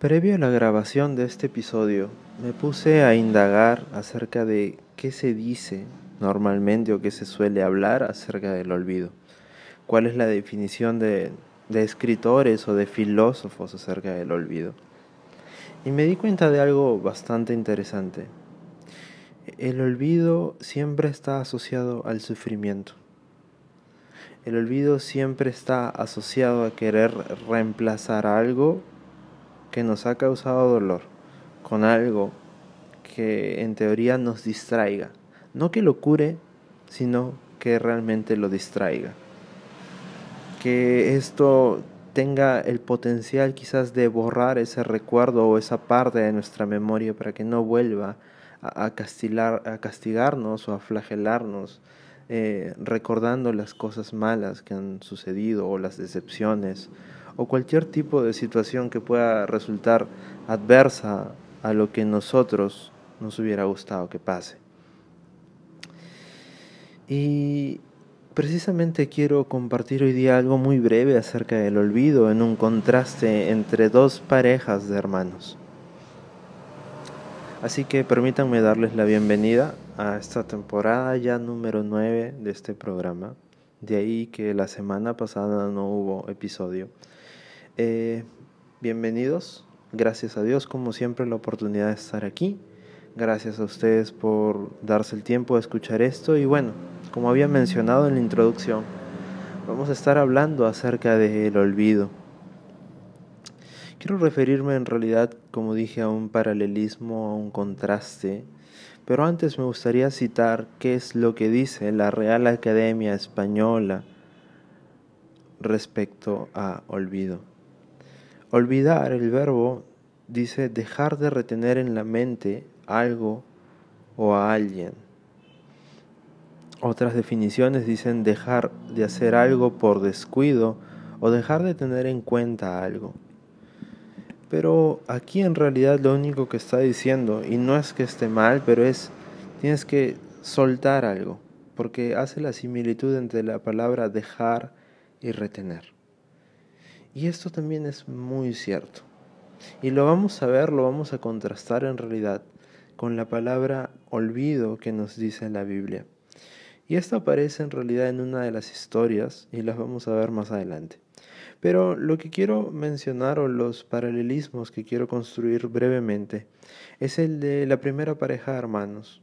Previo a la grabación de este episodio, me puse a indagar acerca de qué se dice normalmente o qué se suele hablar acerca del olvido. ¿Cuál es la definición de, de escritores o de filósofos acerca del olvido? Y me di cuenta de algo bastante interesante. El olvido siempre está asociado al sufrimiento. El olvido siempre está asociado a querer reemplazar algo que nos ha causado dolor con algo que en teoría nos distraiga. No que lo cure, sino que realmente lo distraiga. Que esto tenga el potencial quizás de borrar ese recuerdo o esa parte de nuestra memoria para que no vuelva a, castigar, a castigarnos o a flagelarnos, eh, recordando las cosas malas que han sucedido o las decepciones o cualquier tipo de situación que pueda resultar adversa a lo que nosotros nos hubiera gustado que pase. Y precisamente quiero compartir hoy día algo muy breve acerca del olvido en un contraste entre dos parejas de hermanos. Así que permítanme darles la bienvenida a esta temporada ya número 9 de este programa. De ahí que la semana pasada no hubo episodio. Eh, bienvenidos, gracias a Dios como siempre la oportunidad de estar aquí. Gracias a ustedes por darse el tiempo de escuchar esto y bueno, como había mencionado en la introducción, vamos a estar hablando acerca del olvido. Quiero referirme en realidad, como dije, a un paralelismo, a un contraste, pero antes me gustaría citar qué es lo que dice la Real Academia Española respecto a olvido. Olvidar, el verbo dice dejar de retener en la mente algo o a alguien. Otras definiciones dicen dejar de hacer algo por descuido o dejar de tener en cuenta algo. Pero aquí en realidad lo único que está diciendo, y no es que esté mal, pero es tienes que soltar algo, porque hace la similitud entre la palabra dejar y retener. Y esto también es muy cierto. Y lo vamos a ver, lo vamos a contrastar en realidad con la palabra olvido que nos dice la Biblia. Y esto aparece en realidad en una de las historias y las vamos a ver más adelante. Pero lo que quiero mencionar o los paralelismos que quiero construir brevemente es el de la primera pareja de hermanos.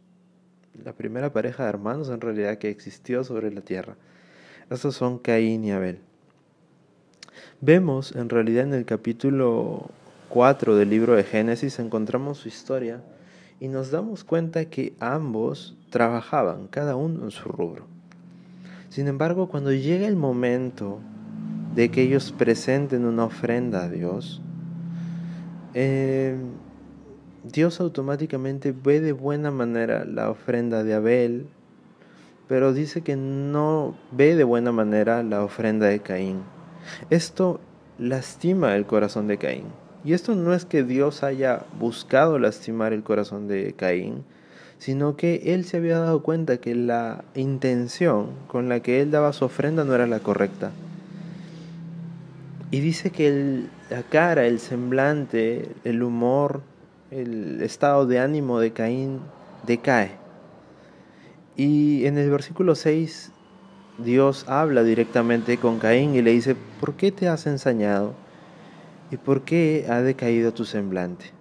La primera pareja de hermanos en realidad que existió sobre la tierra. Estos son Caín y Abel. Vemos en realidad en el capítulo 4 del libro de Génesis, encontramos su historia y nos damos cuenta que ambos trabajaban, cada uno en su rubro. Sin embargo, cuando llega el momento de que ellos presenten una ofrenda a Dios, eh, Dios automáticamente ve de buena manera la ofrenda de Abel, pero dice que no ve de buena manera la ofrenda de Caín. Esto lastima el corazón de Caín. Y esto no es que Dios haya buscado lastimar el corazón de Caín, sino que él se había dado cuenta que la intención con la que él daba su ofrenda no era la correcta. Y dice que la cara, el semblante, el humor, el estado de ánimo de Caín decae. Y en el versículo 6 Dios habla directamente con Caín y le dice, ¿por qué te has ensañado? ¿Y por qué ha decaído tu semblante?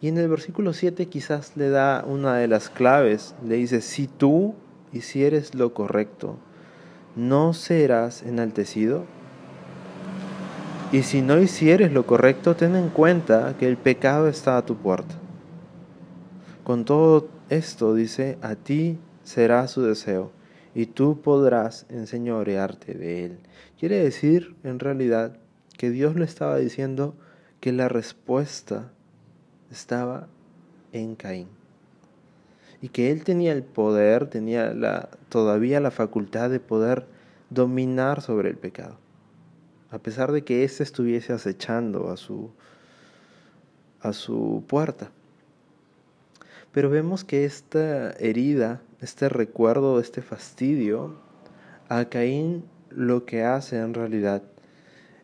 Y en el versículo 7 quizás le da una de las claves, le dice, si tú hicieres lo correcto, ¿no serás enaltecido? Y si no hicieres lo correcto, ten en cuenta que el pecado está a tu puerta. Con todo esto dice, a ti será su deseo y tú podrás enseñorearte de él. Quiere decir, en realidad, que Dios le estaba diciendo que la respuesta estaba en Caín. Y que él tenía el poder, tenía la, todavía la facultad de poder dominar sobre el pecado. A pesar de que éste estuviese acechando a su, a su puerta. Pero vemos que esta herida este recuerdo, este fastidio, a Caín lo que hace en realidad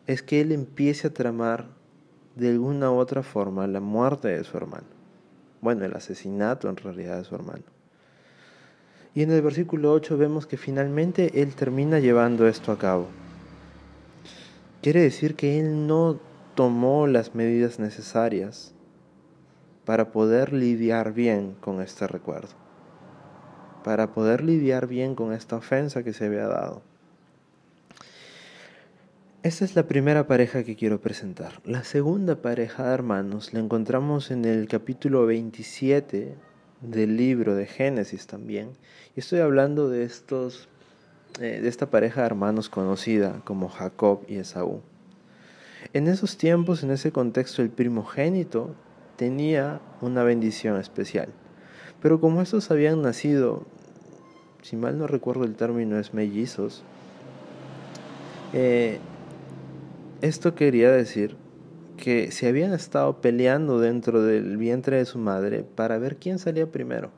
es que él empiece a tramar de alguna u otra forma la muerte de su hermano. Bueno, el asesinato en realidad de su hermano. Y en el versículo 8 vemos que finalmente él termina llevando esto a cabo. Quiere decir que él no tomó las medidas necesarias para poder lidiar bien con este recuerdo, para poder lidiar bien con esta ofensa que se había dado. Esta es la primera pareja que quiero presentar. La segunda pareja de hermanos la encontramos en el capítulo 27 del libro de Génesis también. Y estoy hablando de estos eh, de esta pareja de hermanos conocida como Jacob y Esaú. En esos tiempos, en ese contexto, el primogénito tenía una bendición especial. Pero como estos habían nacido, si mal no recuerdo el término es mellizos, eh, esto quería decir que se habían estado peleando dentro del vientre de su madre para ver quién salía primero.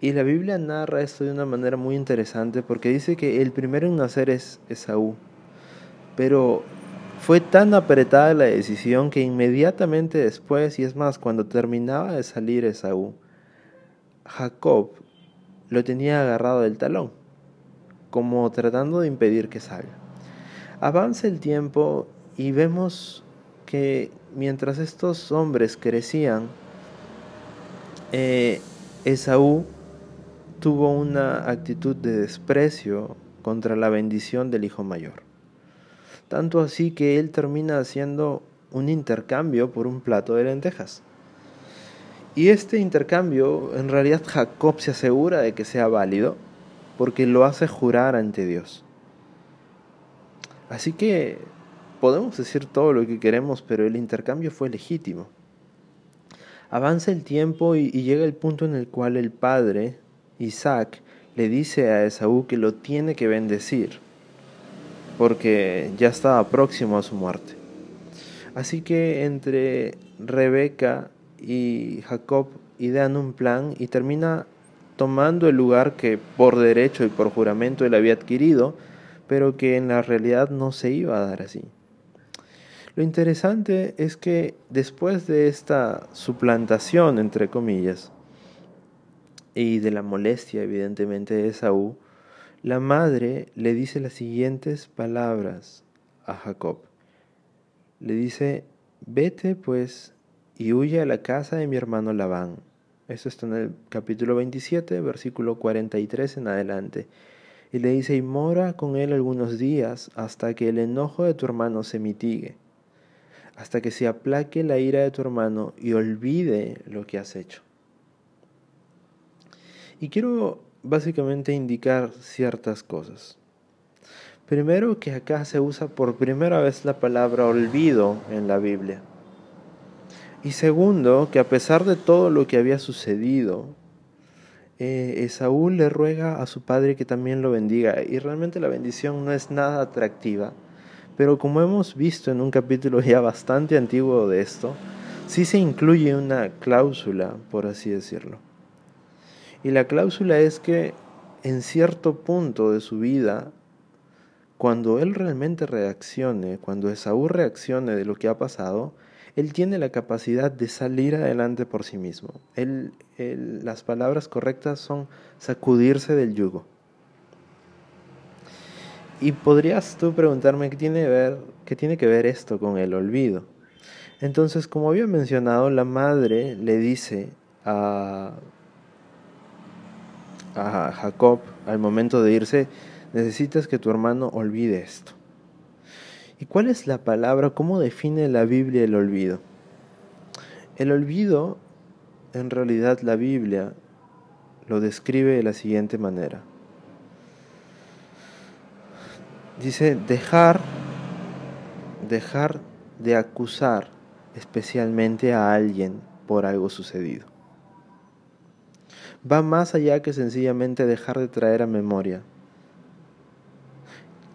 Y la Biblia narra esto de una manera muy interesante porque dice que el primero en nacer es Esaú. Pero fue tan apretada la decisión que inmediatamente después, y es más, cuando terminaba de salir Esaú, Jacob lo tenía agarrado del talón, como tratando de impedir que salga. Avanza el tiempo y vemos que mientras estos hombres crecían, eh, Esaú tuvo una actitud de desprecio contra la bendición del hijo mayor. Tanto así que él termina haciendo un intercambio por un plato de lentejas. Y este intercambio, en realidad Jacob se asegura de que sea válido porque lo hace jurar ante Dios. Así que podemos decir todo lo que queremos, pero el intercambio fue legítimo. Avanza el tiempo y, llega el punto en el cual el padre, Isaac, le dice a Esaú que lo tiene que bendecir, porque ya estaba próximo a su muerte. Así que entre Rebeca y Jacob idean un plan y termina tomando el lugar que por derecho y por juramento él había adquirido, pero que en la realidad no se iba a dar así. Lo interesante es que después de esta suplantación, entre comillas, y de la molestia evidentemente de Esaú, la madre le dice las siguientes palabras a Jacob. Le dice, vete pues y huye a la casa de mi hermano Labán. Eso está en el capítulo 27, versículo 43 en adelante y le dice, y mora con él algunos días hasta que el enojo de tu hermano se mitigue, hasta que se aplaque la ira de tu hermano y olvide lo que has hecho. Y quiero básicamente indicar ciertas cosas. Primero que acá se usa por primera vez la palabra olvido en la Biblia. Y segundo, que a pesar de todo lo que había sucedido, eh, Esaú le ruega a su padre que también lo bendiga y realmente la bendición no es nada atractiva, pero como hemos visto en un capítulo ya bastante antiguo de esto, sí se incluye una cláusula, por así decirlo. Y la cláusula es que en cierto punto de su vida, cuando él realmente reaccione, cuando Esaú reaccione de lo que ha pasado, él tiene la capacidad de salir adelante por sí mismo. Las palabras correctas son sacudirse del yugo. Y podrías tú preguntarme qué tiene, ver, qué tiene que ver esto con el olvido. Entonces, como había mencionado, la madre le dice a, a Jacob al momento de irse, necesitas que tu hermano olvide esto. ¿Y cuál es la palabra? ¿Cómo define la Biblia el olvido? El olvido, en realidad la Biblia lo describe de la siguiente manera. Dice dejar, dejar de acusar especialmente a alguien por algo sucedido. Va más allá que sencillamente dejar de traer a memoria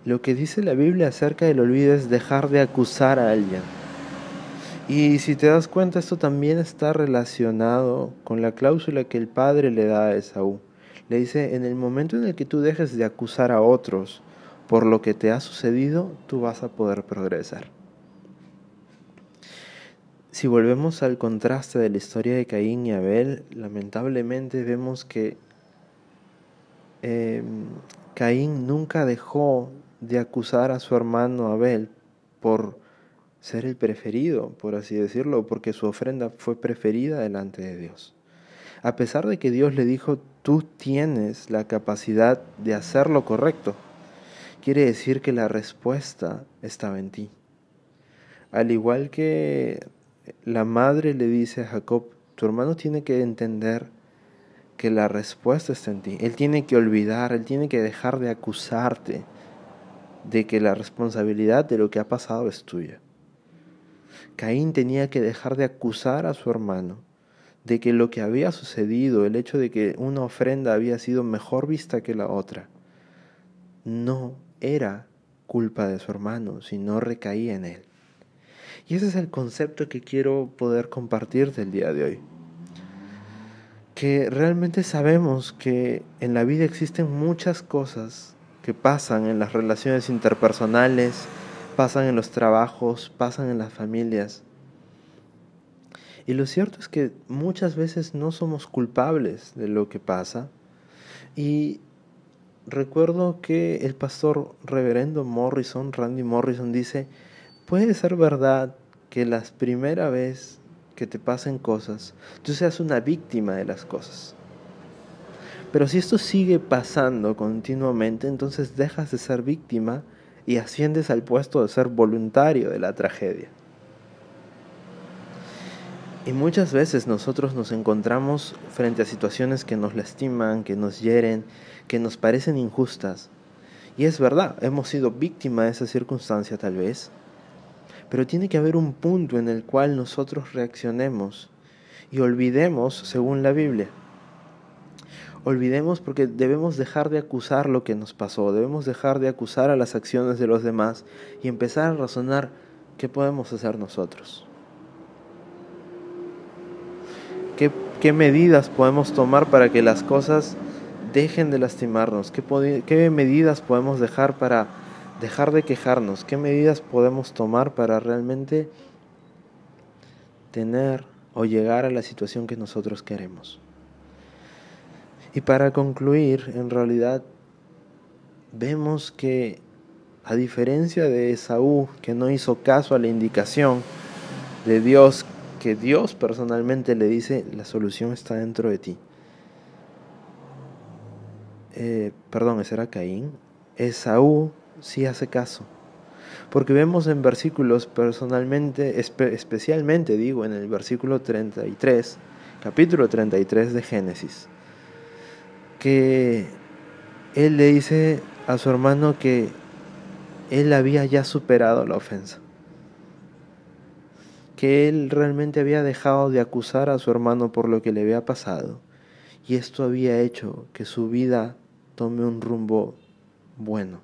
lo que dice la Biblia acerca del olvido es dejar de acusar a alguien. Y si te das cuenta, esto también está relacionado con la cláusula que el padre le da a Esaú. Le dice, en el momento en el que tú dejes de acusar a otros por lo que te ha sucedido, tú vas a poder progresar. si volvemos al contraste de la historia de Caín y Abel, lamentablemente vemos que em, Caín nunca dejó de acusar a su hermano Abel por ser el preferido, por así decirlo, porque su ofrenda fue preferida delante de Dios. A pesar de que Dios le dijo, tú tienes la capacidad de hacer lo correcto, quiere decir que la respuesta estaba en ti. Al igual que la madre le dice a Jacob, tu hermano tiene que entender que la respuesta está en ti. Él tiene que olvidar, él tiene que dejar de acusarte de que la responsabilidad de lo que ha pasado es tuya. Caín tenía que dejar de acusar a su hermano de que lo que había sucedido, el hecho de que una ofrenda había sido mejor vista que la otra, no era culpa de su hermano, sino recaía en él. Y ese es el concepto que quiero poder compartir del día de hoy. Que realmente sabemos que en la vida existen muchas cosas que pasan en las relaciones interpersonales, pasan en los trabajos, pasan en las familias. Y lo cierto es que muchas veces no somos culpables de lo que pasa. Y recuerdo que el pastor reverendo Morrison, Randy Morrison, dice, puede ser verdad que la primera vez que te pasen cosas, tú seas una víctima de las cosas. Pero si esto sigue pasando continuamente, entonces dejas de ser víctima y asciendes al puesto de ser voluntario de la tragedia. Y muchas veces nosotros nos encontramos frente a situaciones que nos lastiman, que nos hieren, que nos parecen injustas. Y es verdad, hemos sido víctima de esa circunstancia tal vez, pero tiene que haber un punto en el cual nosotros reaccionemos y olvidemos según la Biblia. Olvidemos porque debemos dejar de acusar lo que nos pasó, debemos dejar de acusar a las acciones de los demás y empezar a razonar qué podemos hacer nosotros. ¿Qué, medidas podemos tomar para que las cosas dejen de lastimarnos? ¿Qué, ¿Qué medidas podemos dejar para dejar de quejarnos? ¿Qué medidas podemos tomar para realmente tener o llegar a la situación que nosotros queremos? Y para concluir, en realidad vemos que a diferencia de Esaú, que no hizo caso a la indicación de Dios que Dios personalmente le dice, la solución está dentro de ti. Eh, perdón, ese era Caín. Esaú sí hace caso. Porque vemos en versículos personalmente, especialmente digo, en el versículo 33, capítulo 33 de Génesis, que él le dice a su hermano que él había ya superado la ofensa que él realmente había dejado de acusar a su hermano por lo que le había pasado, y esto había hecho que su vida tome un rumbo bueno.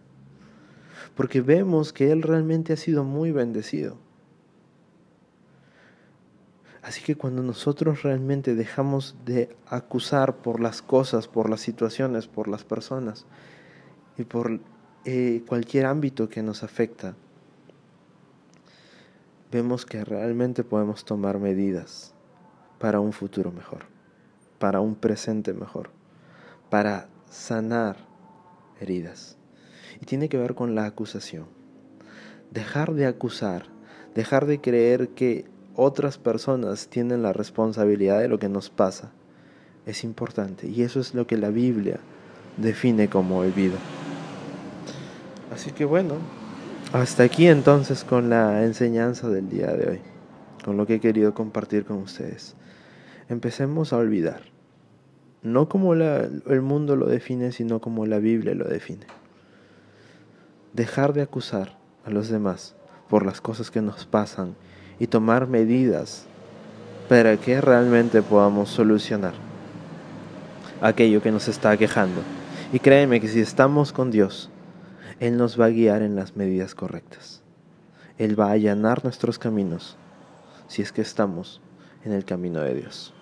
Porque vemos que él realmente ha sido muy bendecido. Así que cuando nosotros realmente dejamos de acusar por las cosas, por las situaciones, por las personas y por eh, cualquier ámbito que nos afecta, vemos que realmente podemos tomar medidas para un futuro mejor, para un presente mejor, para sanar heridas. Y tiene que ver con la acusación. Dejar de acusar, dejar de creer que otras personas tienen la responsabilidad de lo que nos pasa, es importante. Y eso es lo que la Biblia define como olvido. Así que bueno, hasta aquí entonces con la enseñanza del día de hoy, con lo que he querido compartir con ustedes. Empecemos a olvidar, no como el mundo lo define, sino como la Biblia lo define. Dejar de acusar a los demás por las cosas que nos pasan y tomar medidas para que realmente podamos solucionar aquello que nos está quejando. Y créeme que si estamos con Dios, él nos va a guiar en las medidas correctas. Él va a allanar nuestros caminos si es que estamos en el camino de Dios.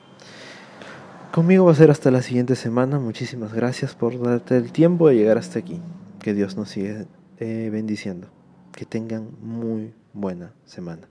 Conmigo va a ser hasta la siguiente semana. Muchísimas gracias por darte el tiempo de llegar hasta aquí. Que Dios nos siga eh, bendiciendo. Que tengan muy buena semana.